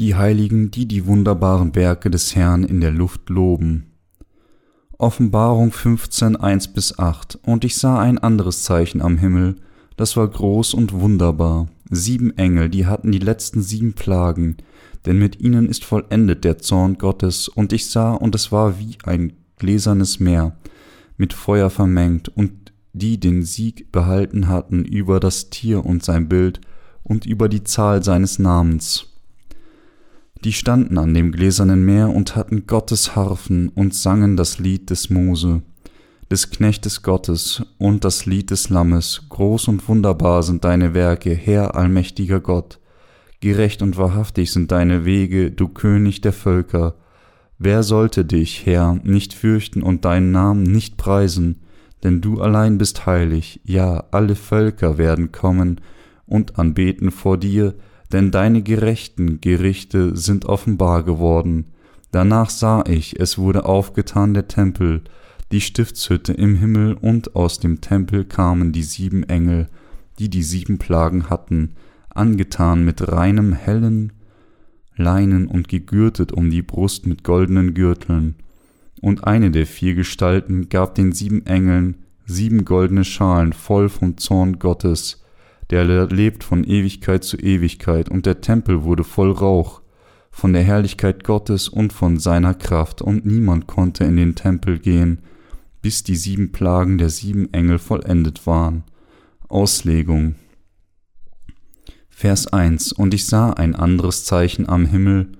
die Heiligen, die die wunderbaren Werke des Herrn in der Luft loben. Offenbarung 15, 1 bis 8 Und ich sah ein anderes Zeichen am Himmel, das war groß und wunderbar, sieben Engel, die hatten die letzten sieben Plagen, denn mit ihnen ist vollendet der Zorn Gottes, und ich sah, und es war wie ein gläsernes Meer, mit Feuer vermengt, und die den Sieg behalten hatten über das Tier und sein Bild und über die Zahl seines Namens. Die standen an dem gläsernen Meer und hatten Gottes Harfen und sangen das Lied des Mose, des Knechtes Gottes und das Lied des Lammes. Groß und wunderbar sind deine Werke, Herr allmächtiger Gott. Gerecht und wahrhaftig sind deine Wege, du König der Völker. Wer sollte dich, Herr, nicht fürchten und deinen Namen nicht preisen? Denn du allein bist heilig, ja, alle Völker werden kommen und anbeten vor dir, denn deine gerechten Gerichte sind offenbar geworden. Danach sah ich, es wurde aufgetan der Tempel, die Stiftshütte im Himmel, und aus dem Tempel kamen die sieben Engel, die die sieben Plagen hatten, angetan mit reinem hellen Leinen und gegürtet um die Brust mit goldenen Gürteln. Und eine der vier Gestalten gab den sieben Engeln sieben goldene Schalen voll vom Zorn Gottes, der lebt von Ewigkeit zu Ewigkeit, und der Tempel wurde voll Rauch, von der Herrlichkeit Gottes und von seiner Kraft, und niemand konnte in den Tempel gehen, bis die sieben Plagen der sieben Engel vollendet waren. Auslegung. Vers 1 Und ich sah ein anderes Zeichen am Himmel,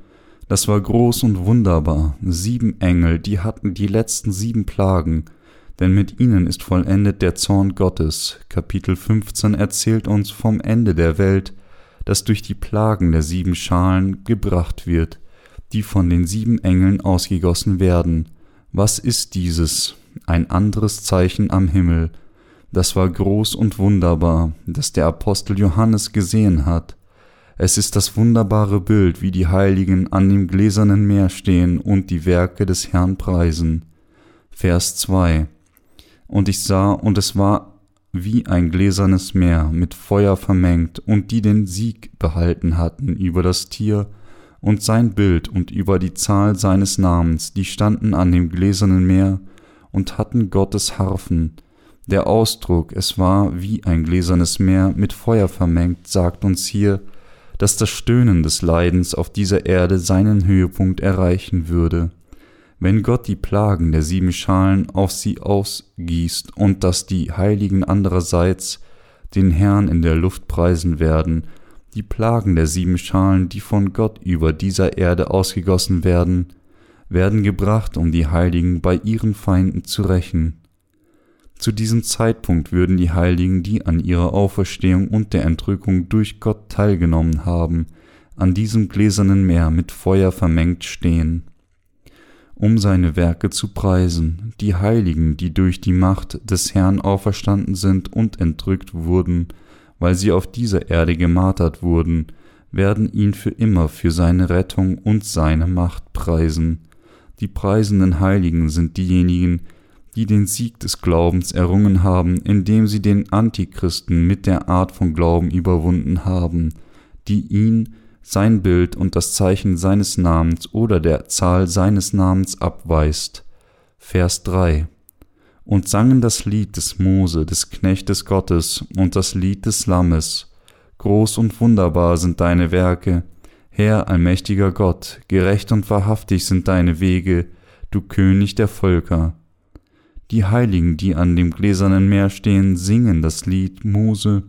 das war groß und wunderbar, sieben Engel, die hatten die letzten sieben Plagen, denn mit ihnen ist vollendet der Zorn Gottes. Kapitel 15 erzählt uns vom Ende der Welt, das durch die Plagen der sieben Schalen gebracht wird, die von den sieben Engeln ausgegossen werden. Was ist dieses? Ein anderes Zeichen am Himmel. Das war groß und wunderbar, das der Apostel Johannes gesehen hat. Es ist das wunderbare Bild, wie die Heiligen an dem gläsernen Meer stehen und die Werke des Herrn preisen. Vers 2 und ich sah, und es war wie ein gläsernes Meer mit Feuer vermengt, und die den Sieg behalten hatten über das Tier und sein Bild und über die Zahl seines Namens, die standen an dem gläsernen Meer und hatten Gottes Harfen. Der Ausdruck, es war wie ein gläsernes Meer mit Feuer vermengt, sagt uns hier, dass das Stöhnen des Leidens auf dieser Erde seinen Höhepunkt erreichen würde wenn Gott die Plagen der sieben Schalen auf sie ausgießt und dass die Heiligen andererseits den Herrn in der Luft preisen werden, die Plagen der sieben Schalen, die von Gott über dieser Erde ausgegossen werden, werden gebracht, um die Heiligen bei ihren Feinden zu rächen. Zu diesem Zeitpunkt würden die Heiligen, die an ihrer Auferstehung und der Entrückung durch Gott teilgenommen haben, an diesem gläsernen Meer mit Feuer vermengt stehen um seine Werke zu preisen, die Heiligen, die durch die Macht des Herrn auferstanden sind und entrückt wurden, weil sie auf dieser Erde gemartert wurden, werden ihn für immer für seine Rettung und seine Macht preisen. Die preisenden Heiligen sind diejenigen, die den Sieg des Glaubens errungen haben, indem sie den Antichristen mit der Art von Glauben überwunden haben, die ihn sein Bild und das Zeichen seines Namens oder der Zahl seines Namens abweist. Vers 3 Und sangen das Lied des Mose, des Knechtes Gottes, und das Lied des Lammes. Groß und wunderbar sind deine Werke, Herr allmächtiger Gott, gerecht und wahrhaftig sind deine Wege, du König der Völker. Die Heiligen, die an dem gläsernen Meer stehen, singen das Lied Mose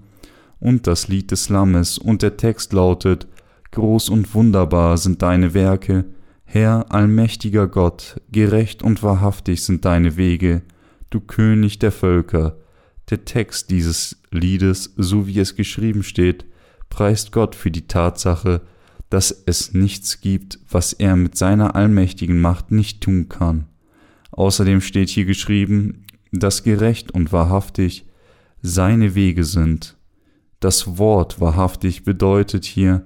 und das Lied des Lammes, und der Text lautet, Groß und wunderbar sind deine Werke, Herr allmächtiger Gott, gerecht und wahrhaftig sind deine Wege, du König der Völker. Der Text dieses Liedes, so wie es geschrieben steht, preist Gott für die Tatsache, dass es nichts gibt, was er mit seiner allmächtigen Macht nicht tun kann. Außerdem steht hier geschrieben, dass gerecht und wahrhaftig seine Wege sind. Das Wort wahrhaftig bedeutet hier,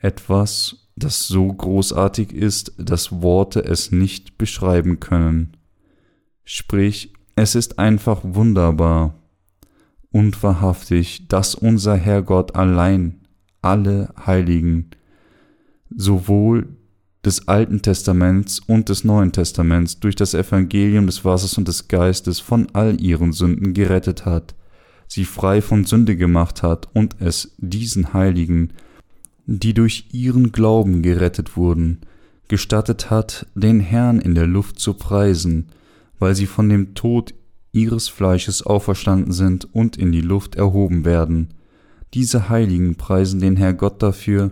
etwas, das so großartig ist, dass Worte es nicht beschreiben können. Sprich, es ist einfach wunderbar und wahrhaftig, dass unser Herrgott allein alle Heiligen sowohl des Alten Testaments und des Neuen Testaments durch das Evangelium des Wassers und des Geistes von all ihren Sünden gerettet hat, sie frei von Sünde gemacht hat und es diesen Heiligen, die durch ihren Glauben gerettet wurden, gestattet hat, den Herrn in der Luft zu preisen, weil sie von dem Tod ihres Fleisches auferstanden sind und in die Luft erhoben werden. Diese Heiligen preisen den Herr Gott dafür,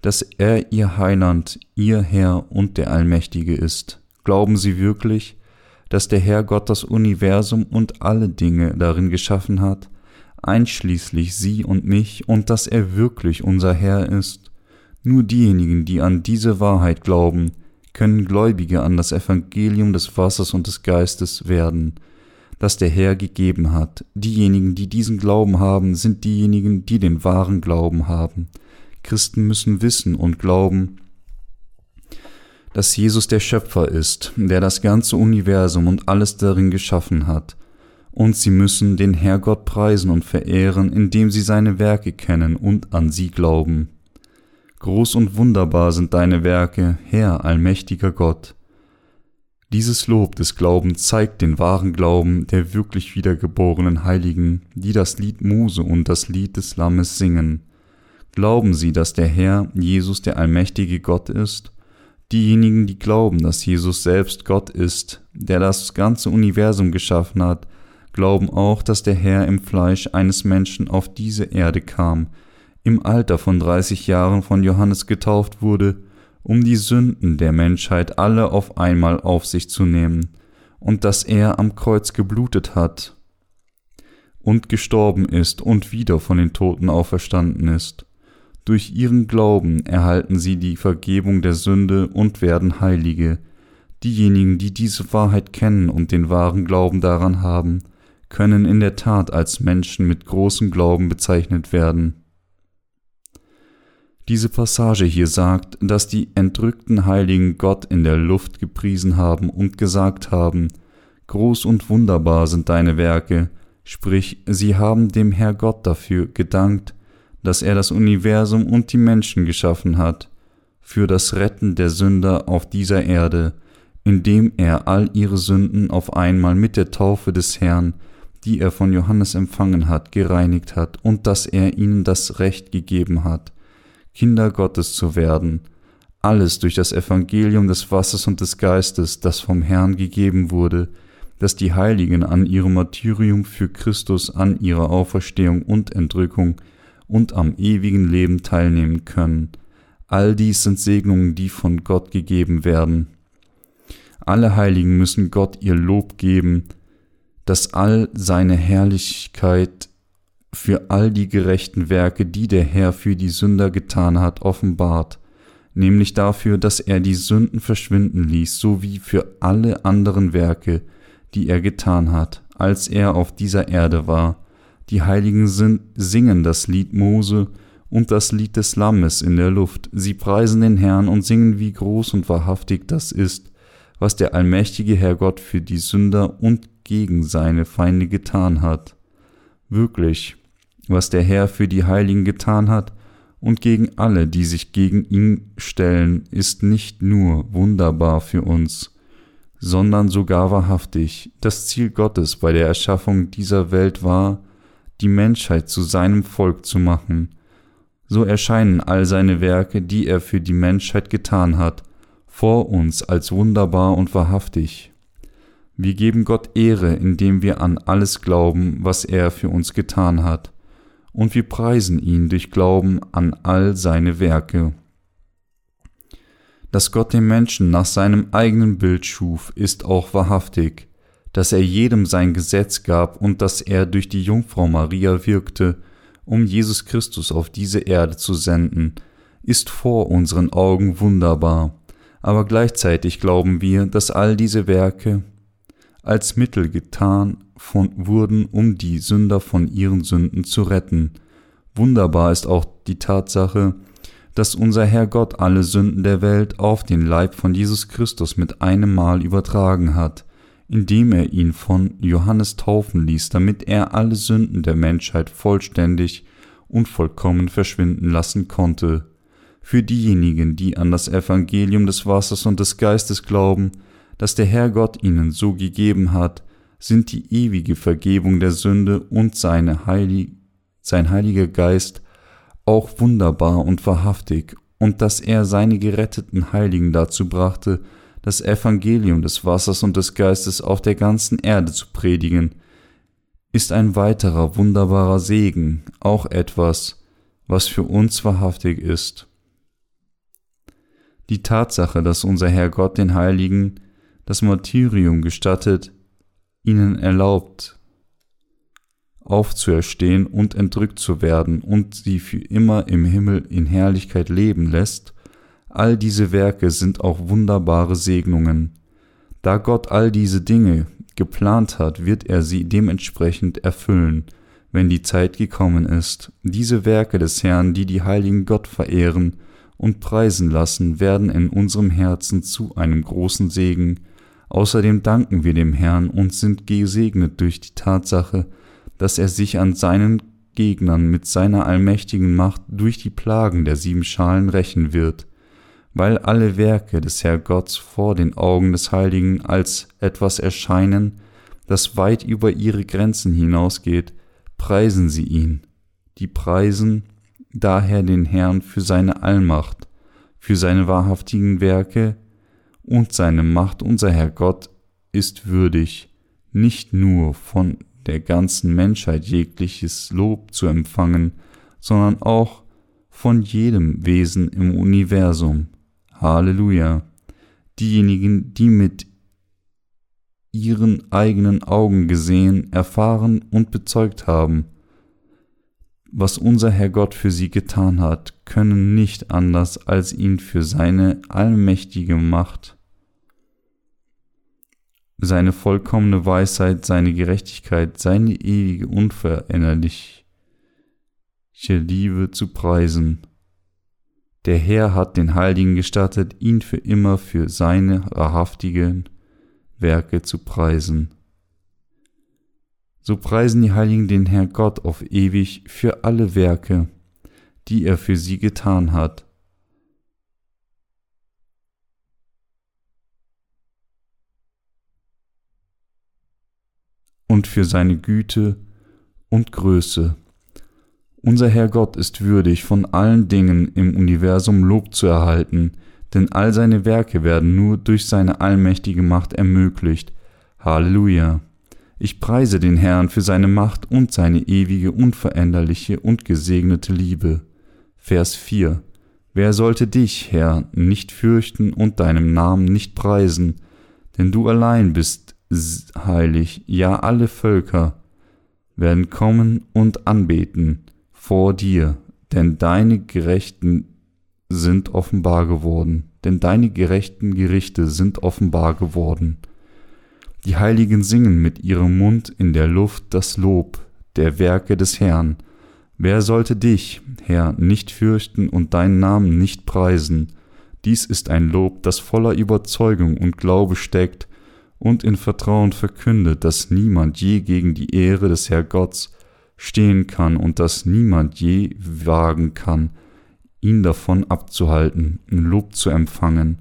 dass er ihr Heiland, ihr Herr und der Allmächtige ist. Glauben Sie wirklich, dass der Herr Gott das Universum und alle Dinge darin geschaffen hat, einschließlich Sie und mich, und dass er wirklich unser Herr ist? Nur diejenigen, die an diese Wahrheit glauben, können Gläubige an das Evangelium des Wassers und des Geistes werden, das der Herr gegeben hat. Diejenigen, die diesen Glauben haben, sind diejenigen, die den wahren Glauben haben. Christen müssen wissen und glauben, dass Jesus der Schöpfer ist, der das ganze Universum und alles darin geschaffen hat, und sie müssen den Herrgott preisen und verehren, indem sie seine Werke kennen und an sie glauben. Groß und wunderbar sind deine Werke, Herr allmächtiger Gott. Dieses Lob des Glaubens zeigt den wahren Glauben der wirklich wiedergeborenen Heiligen, die das Lied Mose und das Lied des Lammes singen. Glauben sie, dass der Herr Jesus der allmächtige Gott ist? Diejenigen, die glauben, dass Jesus selbst Gott ist, der das ganze Universum geschaffen hat, glauben auch, dass der Herr im Fleisch eines Menschen auf diese Erde kam, im Alter von dreißig Jahren von Johannes getauft wurde, um die Sünden der Menschheit alle auf einmal auf sich zu nehmen, und dass er am Kreuz geblutet hat und gestorben ist und wieder von den Toten auferstanden ist. Durch ihren Glauben erhalten sie die Vergebung der Sünde und werden Heilige. Diejenigen, die diese Wahrheit kennen und den wahren Glauben daran haben, können in der Tat als Menschen mit großem Glauben bezeichnet werden. Diese Passage hier sagt, dass die entrückten Heiligen Gott in der Luft gepriesen haben und gesagt haben, Groß und wunderbar sind deine Werke, sprich, sie haben dem Herr Gott dafür gedankt, dass er das Universum und die Menschen geschaffen hat, für das Retten der Sünder auf dieser Erde, indem er all ihre Sünden auf einmal mit der Taufe des Herrn, die er von Johannes empfangen hat, gereinigt hat und dass er ihnen das Recht gegeben hat, Kinder Gottes zu werden, alles durch das Evangelium des Wassers und des Geistes, das vom Herrn gegeben wurde, dass die Heiligen an ihrem Martyrium für Christus, an ihrer Auferstehung und Entrückung und am ewigen Leben teilnehmen können. All dies sind Segnungen, die von Gott gegeben werden. Alle Heiligen müssen Gott ihr Lob geben, dass all seine Herrlichkeit für all die gerechten Werke, die der Herr für die Sünder getan hat, offenbart, nämlich dafür, dass er die Sünden verschwinden ließ, sowie für alle anderen Werke, die er getan hat, als er auf dieser Erde war, die Heiligen singen das Lied Mose und das Lied des Lammes in der Luft. Sie preisen den Herrn und singen, wie groß und wahrhaftig das ist, was der allmächtige Herrgott für die Sünder und gegen seine Feinde getan hat. Wirklich, was der Herr für die Heiligen getan hat und gegen alle, die sich gegen ihn stellen, ist nicht nur wunderbar für uns, sondern sogar wahrhaftig. Das Ziel Gottes bei der Erschaffung dieser Welt war, die Menschheit zu seinem Volk zu machen. So erscheinen all seine Werke, die er für die Menschheit getan hat, vor uns als wunderbar und wahrhaftig. Wir geben Gott Ehre, indem wir an alles glauben, was er für uns getan hat, und wir preisen ihn durch Glauben an all seine Werke. Dass Gott den Menschen nach seinem eigenen Bild schuf, ist auch wahrhaftig, dass er jedem sein Gesetz gab und dass er durch die Jungfrau Maria wirkte, um Jesus Christus auf diese Erde zu senden, ist vor unseren Augen wunderbar, aber gleichzeitig glauben wir, dass all diese Werke als Mittel getan von, wurden, um die Sünder von ihren Sünden zu retten. Wunderbar ist auch die Tatsache, dass unser Herr Gott alle Sünden der Welt auf den Leib von Jesus Christus mit einem Mal übertragen hat, indem er ihn von Johannes taufen ließ, damit er alle Sünden der Menschheit vollständig und vollkommen verschwinden lassen konnte. für diejenigen, die an das Evangelium des Wassers und des Geistes glauben, das der Herr Gott ihnen so gegeben hat, sind die ewige Vergebung der Sünde und seine Heilig sein Heiliger Geist auch wunderbar und wahrhaftig, und dass er seine geretteten Heiligen dazu brachte, das Evangelium des Wassers und des Geistes auf der ganzen Erde zu predigen, ist ein weiterer wunderbarer Segen, auch etwas, was für uns wahrhaftig ist. Die Tatsache, dass unser Herr Gott den Heiligen das Martyrium gestattet, ihnen erlaubt, aufzuerstehen und entrückt zu werden und sie für immer im Himmel in Herrlichkeit leben lässt, all diese Werke sind auch wunderbare Segnungen. Da Gott all diese Dinge geplant hat, wird er sie dementsprechend erfüllen, wenn die Zeit gekommen ist. Diese Werke des Herrn, die die heiligen Gott verehren, und preisen lassen, werden in unserem Herzen zu einem großen Segen. Außerdem danken wir dem Herrn und sind gesegnet durch die Tatsache, dass er sich an seinen Gegnern mit seiner allmächtigen Macht durch die Plagen der sieben Schalen rächen wird, weil alle Werke des Herrgotts vor den Augen des Heiligen als etwas erscheinen, das weit über ihre Grenzen hinausgeht, preisen sie ihn. Die preisen daher den Herrn für seine Allmacht, für seine wahrhaftigen Werke und seine Macht. Unser Herr Gott ist würdig, nicht nur von der ganzen Menschheit jegliches Lob zu empfangen, sondern auch von jedem Wesen im Universum. Halleluja. Diejenigen, die mit ihren eigenen Augen gesehen, erfahren und bezeugt haben, was unser Herr Gott für sie getan hat, können nicht anders als ihn für seine allmächtige Macht, seine vollkommene Weisheit, seine Gerechtigkeit, seine ewige unveränderliche Liebe zu preisen. Der Herr hat den Heiligen gestattet, ihn für immer für seine wahrhaftigen Werke zu preisen so preisen die Heiligen den Herr Gott auf ewig für alle Werke, die er für sie getan hat. Für seine Güte und Größe. Unser Herr Gott ist würdig, von allen Dingen im Universum Lob zu erhalten, denn all seine Werke werden nur durch seine allmächtige Macht ermöglicht. Halleluja. Ich preise den Herrn für seine Macht und seine ewige, unveränderliche und gesegnete Liebe. Vers 4 Wer sollte dich, Herr, nicht fürchten und deinem Namen nicht preisen, denn du allein bist heilig, ja alle Völker werden kommen und anbeten vor dir, denn deine Gerechten sind offenbar geworden, denn deine gerechten Gerichte sind offenbar geworden. Die Heiligen singen mit ihrem Mund in der Luft das Lob der Werke des Herrn. Wer sollte dich, Herr, nicht fürchten und deinen Namen nicht preisen? Dies ist ein Lob, das voller Überzeugung und Glaube steckt und in Vertrauen verkündet, dass niemand je gegen die Ehre des Herrgotts stehen kann und dass niemand je wagen kann, ihn davon abzuhalten, Lob zu empfangen.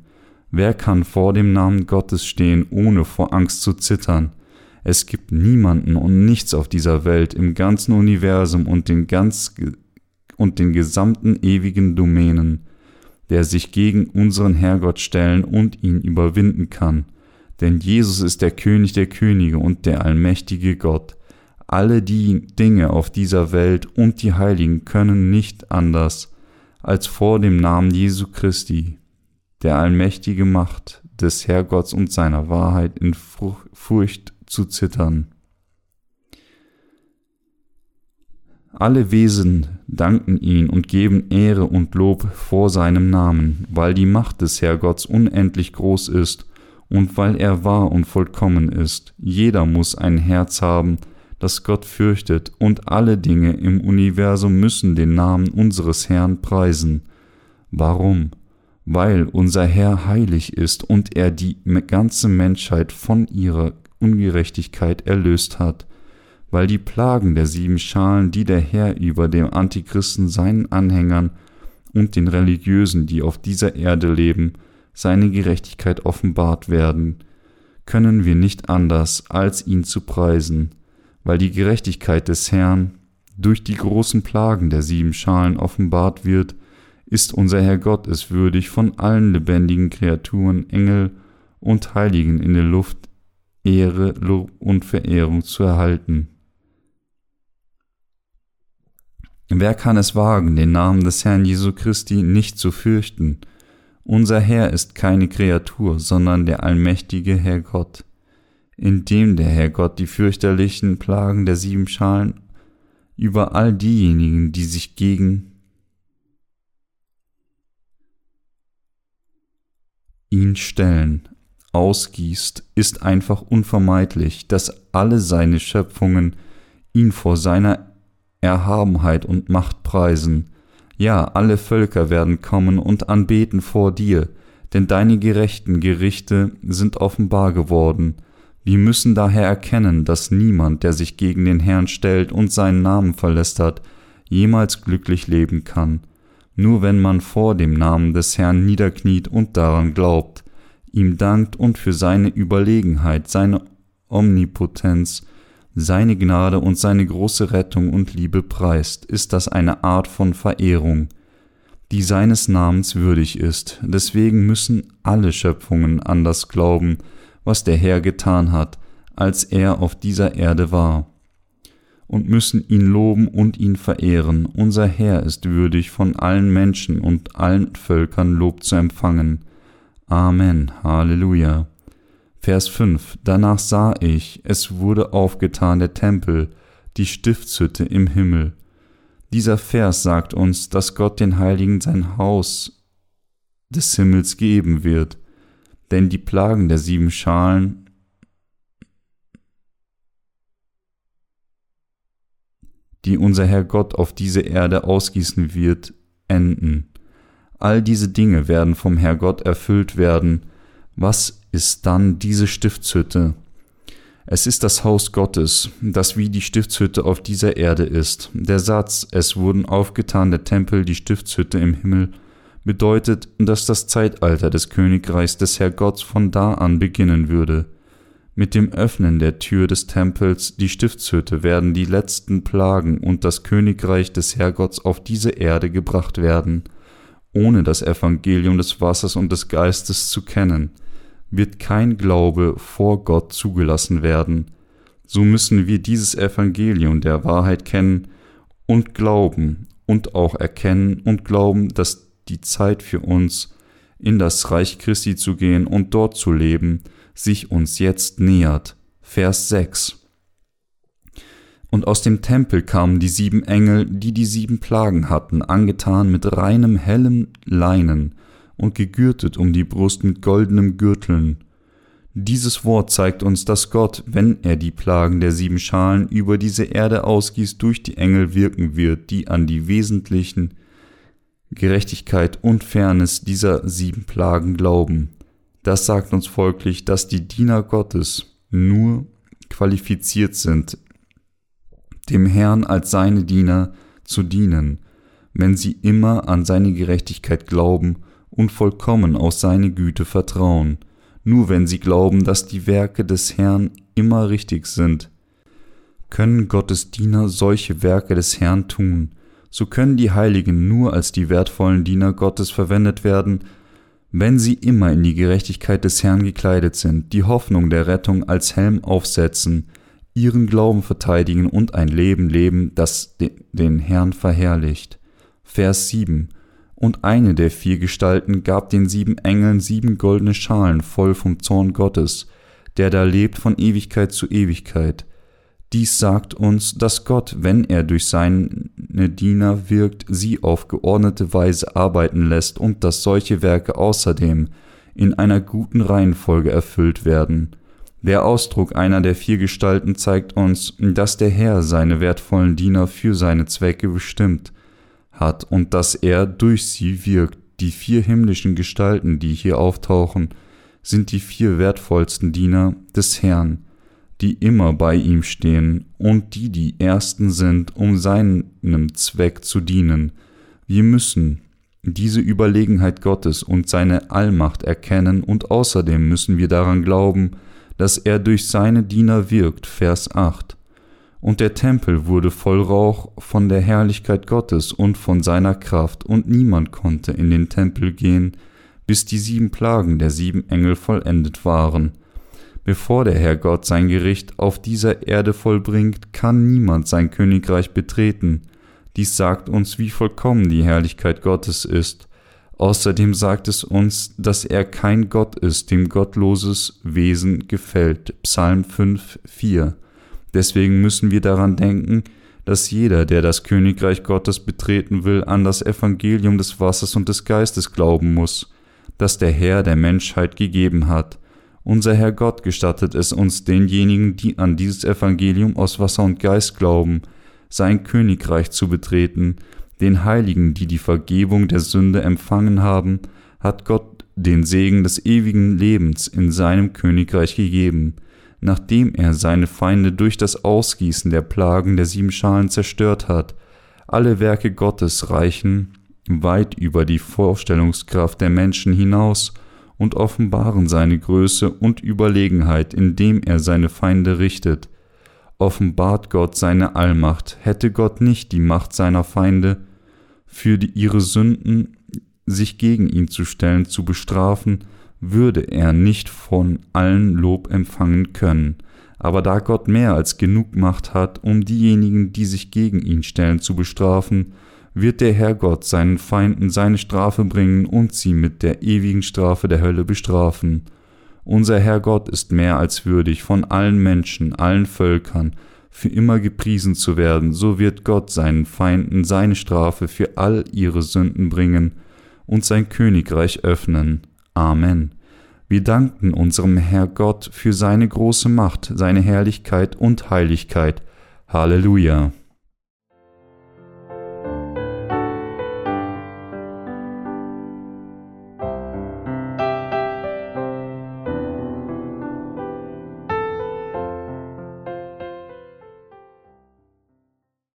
Wer kann vor dem Namen Gottes stehen, ohne vor Angst zu zittern? Es gibt niemanden und nichts auf dieser Welt, im ganzen Universum und den, ganz, und den gesamten ewigen Domänen, der sich gegen unseren Herrgott stellen und ihn überwinden kann. Denn Jesus ist der König der Könige und der allmächtige Gott. Alle die Dinge auf dieser Welt und die Heiligen können nicht anders als vor dem Namen Jesu Christi der allmächtige Macht des Herrgotts und seiner Wahrheit in Furcht zu zittern. Alle Wesen danken ihn und geben Ehre und Lob vor seinem Namen, weil die Macht des Herrgotts unendlich groß ist und weil er wahr und vollkommen ist. Jeder muss ein Herz haben, das Gott fürchtet, und alle Dinge im Universum müssen den Namen unseres Herrn preisen. Warum? weil unser Herr heilig ist und er die ganze Menschheit von ihrer Ungerechtigkeit erlöst hat, weil die Plagen der sieben Schalen, die der Herr über dem Antichristen seinen Anhängern und den Religiösen, die auf dieser Erde leben, seine Gerechtigkeit offenbart werden, können wir nicht anders, als ihn zu preisen, weil die Gerechtigkeit des Herrn durch die großen Plagen der sieben Schalen offenbart wird, ist unser Herr Gott es würdig, von allen lebendigen Kreaturen, Engel und Heiligen in der Luft Ehre, Lob und Verehrung zu erhalten. Wer kann es wagen, den Namen des Herrn Jesu Christi nicht zu fürchten? Unser Herr ist keine Kreatur, sondern der allmächtige Herr Gott. Indem der Herr Gott die fürchterlichen Plagen der sieben Schalen über all diejenigen, die sich gegen ihn stellen, ausgießt, ist einfach unvermeidlich, dass alle seine Schöpfungen ihn vor seiner Erhabenheit und Macht preisen. Ja, alle Völker werden kommen und anbeten vor dir, denn deine gerechten Gerichte sind offenbar geworden. Wir müssen daher erkennen, dass niemand, der sich gegen den Herrn stellt und seinen Namen verlästert, jemals glücklich leben kann. Nur wenn man vor dem Namen des Herrn niederkniet und daran glaubt, ihm dankt und für seine Überlegenheit, seine Omnipotenz, seine Gnade und seine große Rettung und Liebe preist, ist das eine Art von Verehrung, die seines Namens würdig ist. Deswegen müssen alle Schöpfungen an das glauben, was der Herr getan hat, als er auf dieser Erde war, und müssen ihn loben und ihn verehren. Unser Herr ist würdig, von allen Menschen und allen Völkern Lob zu empfangen. Amen. Halleluja. Vers 5 Danach sah ich, es wurde aufgetan der Tempel, die Stiftshütte im Himmel. Dieser Vers sagt uns, dass Gott den Heiligen sein Haus des Himmels geben wird, denn die Plagen der sieben Schalen die unser Herr Gott auf diese Erde ausgießen wird, enden. All diese Dinge werden vom Herr Gott erfüllt werden. Was ist dann diese Stiftshütte? Es ist das Haus Gottes, das wie die Stiftshütte auf dieser Erde ist. Der Satz, es wurden aufgetan der Tempel, die Stiftshütte im Himmel, bedeutet, dass das Zeitalter des Königreichs des Herrgotts von da an beginnen würde. Mit dem Öffnen der Tür des Tempels, die Stiftshütte, werden die letzten Plagen und das Königreich des Herrgotts auf diese Erde gebracht werden ohne das Evangelium des Wassers und des Geistes zu kennen, wird kein Glaube vor Gott zugelassen werden. So müssen wir dieses Evangelium der Wahrheit kennen und glauben und auch erkennen und glauben, dass die Zeit für uns, in das Reich Christi zu gehen und dort zu leben, sich uns jetzt nähert. Vers 6 und aus dem Tempel kamen die sieben Engel, die die sieben Plagen hatten, angetan mit reinem hellem Leinen und gegürtet um die Brust mit goldenem Gürteln. Dieses Wort zeigt uns, dass Gott, wenn er die Plagen der sieben Schalen über diese Erde ausgießt, durch die Engel wirken wird, die an die wesentlichen Gerechtigkeit und Fairness dieser sieben Plagen glauben. Das sagt uns folglich, dass die Diener Gottes nur qualifiziert sind, dem Herrn als seine Diener zu dienen, wenn sie immer an seine Gerechtigkeit glauben und vollkommen aus seine Güte vertrauen, nur wenn sie glauben, dass die Werke des Herrn immer richtig sind. Können Gottes Diener solche Werke des Herrn tun, so können die Heiligen nur als die wertvollen Diener Gottes verwendet werden, wenn sie immer in die Gerechtigkeit des Herrn gekleidet sind, die Hoffnung der Rettung als Helm aufsetzen, ihren Glauben verteidigen und ein Leben leben, das den Herrn verherrlicht. Vers 7 Und eine der vier Gestalten gab den sieben Engeln sieben goldene Schalen voll vom Zorn Gottes, der da lebt von Ewigkeit zu Ewigkeit. Dies sagt uns, dass Gott, wenn er durch seine Diener wirkt, sie auf geordnete Weise arbeiten lässt und dass solche Werke außerdem in einer guten Reihenfolge erfüllt werden. Der Ausdruck einer der vier Gestalten zeigt uns, dass der Herr seine wertvollen Diener für seine Zwecke bestimmt hat und dass er durch sie wirkt. Die vier himmlischen Gestalten, die hier auftauchen, sind die vier wertvollsten Diener des Herrn, die immer bei ihm stehen und die die ersten sind, um seinem Zweck zu dienen. Wir müssen diese Überlegenheit Gottes und seine Allmacht erkennen und außerdem müssen wir daran glauben, dass er durch seine Diener wirkt. Vers 8. Und der Tempel wurde voll Rauch von der Herrlichkeit Gottes und von seiner Kraft, und niemand konnte in den Tempel gehen, bis die sieben Plagen der sieben Engel vollendet waren. Bevor der Herr Gott sein Gericht auf dieser Erde vollbringt, kann niemand sein Königreich betreten. Dies sagt uns, wie vollkommen die Herrlichkeit Gottes ist. Außerdem sagt es uns, dass er kein Gott ist, dem gottloses Wesen gefällt. Psalm 5, 4. Deswegen müssen wir daran denken, dass jeder, der das Königreich Gottes betreten will, an das Evangelium des Wassers und des Geistes glauben muss, das der Herr der Menschheit gegeben hat. Unser Herr Gott gestattet es uns denjenigen, die an dieses Evangelium aus Wasser und Geist glauben, sein Königreich zu betreten, den Heiligen, die die Vergebung der Sünde empfangen haben, hat Gott den Segen des ewigen Lebens in seinem Königreich gegeben, nachdem er seine Feinde durch das Ausgießen der Plagen der sieben Schalen zerstört hat. Alle Werke Gottes reichen weit über die Vorstellungskraft der Menschen hinaus und offenbaren seine Größe und Überlegenheit, indem er seine Feinde richtet. Offenbart Gott seine Allmacht, hätte Gott nicht die Macht seiner Feinde, für die, ihre Sünden sich gegen ihn zu stellen, zu bestrafen, würde er nicht von allen Lob empfangen können. Aber da Gott mehr als genug Macht hat, um diejenigen, die sich gegen ihn stellen, zu bestrafen, wird der Herr Gott seinen Feinden seine Strafe bringen und sie mit der ewigen Strafe der Hölle bestrafen. Unser Herr Gott ist mehr als würdig, von allen Menschen, allen Völkern, für immer gepriesen zu werden, so wird Gott seinen Feinden seine Strafe für all ihre Sünden bringen und sein Königreich öffnen. Amen. Wir danken unserem Herr Gott für seine große Macht, seine Herrlichkeit und Heiligkeit. Halleluja.